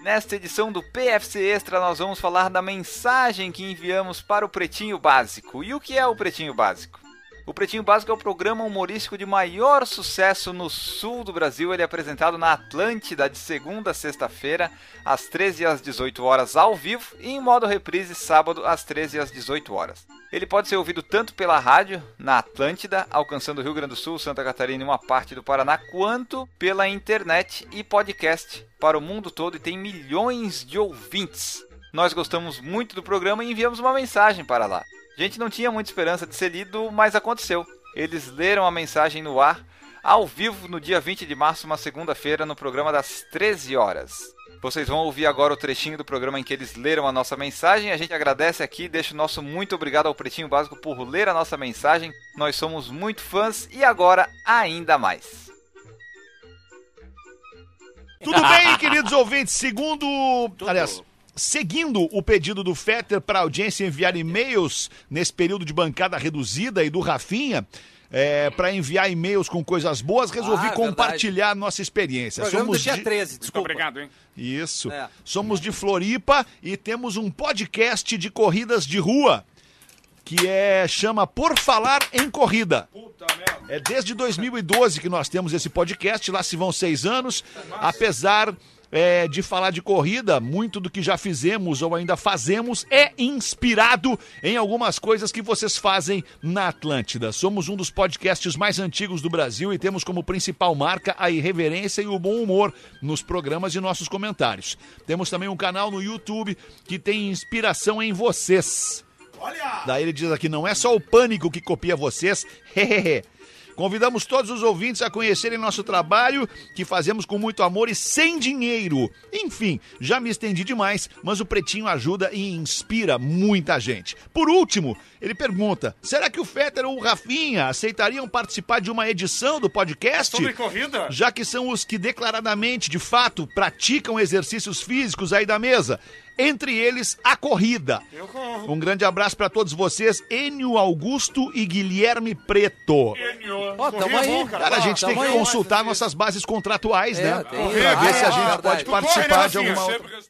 Nesta edição do PFC Extra, nós vamos falar da mensagem que enviamos para o Pretinho Básico. E o que é o Pretinho Básico? O Pretinho Básico é o programa humorístico de maior sucesso no sul do Brasil. Ele é apresentado na Atlântida de segunda a sexta-feira, às 13 às 18 horas ao vivo e em modo reprise sábado às 13 às 18 horas. Ele pode ser ouvido tanto pela rádio, na Atlântida, alcançando o Rio Grande do Sul, Santa Catarina e uma parte do Paraná, quanto pela internet e podcast para o mundo todo e tem milhões de ouvintes. Nós gostamos muito do programa e enviamos uma mensagem para lá. A gente não tinha muita esperança de ser lido, mas aconteceu. Eles leram a mensagem no ar, ao vivo, no dia 20 de março, uma segunda-feira, no programa das 13 horas. Vocês vão ouvir agora o trechinho do programa em que eles leram a nossa mensagem. A gente agradece aqui, deixa o nosso muito obrigado ao Pretinho Básico por ler a nossa mensagem. Nós somos muito fãs e agora ainda mais. Tudo bem, queridos ouvintes? Segundo. Aliás, seguindo o pedido do Fetter para a audiência enviar e-mails nesse período de bancada reduzida e do Rafinha. É, para enviar e-mails com coisas boas, resolvi Ah, compartilhar nossa experiência. Programa do dia de- 13, desculpa. Obrigado, hein? Isso. É. Somos de Floripa e temos um podcast de corridas de rua que é chama Por Falar em Corrida. Puta merda. É desde 2012 que nós temos esse podcast, lá se vão seis anos. Apesar é, de falar de corrida, muito do que já fizemos ou ainda fazemos é inspirado em algumas coisas que vocês fazem na Atlântida. Somos um dos podcasts mais antigos do Brasil e temos como principal marca a irreverência e o bom humor nos programas e nossos comentários. Temos também um canal no YouTube que tem inspiração em vocês. Daí ele diz aqui: não é só o pânico que copia vocês, hehehe. Convidamos todos os ouvintes a conhecerem nosso trabalho, que fazemos com muito amor e sem dinheiro. Enfim, já me estendi demais, mas o Pretinho ajuda e inspira muita gente. Por último, ele pergunta: será que o Fetter ou o Rafinha aceitariam participar de uma edição do podcast? Sobre corrida? já que são os que declaradamente, de fato, praticam exercícios físicos aí da mesa. Entre eles, a corrida. Eu. Um grande abraço para todos vocês, Enio Augusto e Guilherme Preto. Ó, tamo é aí. bom, Cara, a gente tem que aí. consultar nossas bases contratuais, É, né? tem- Pra ver se a é gente pode participar de alguma outra.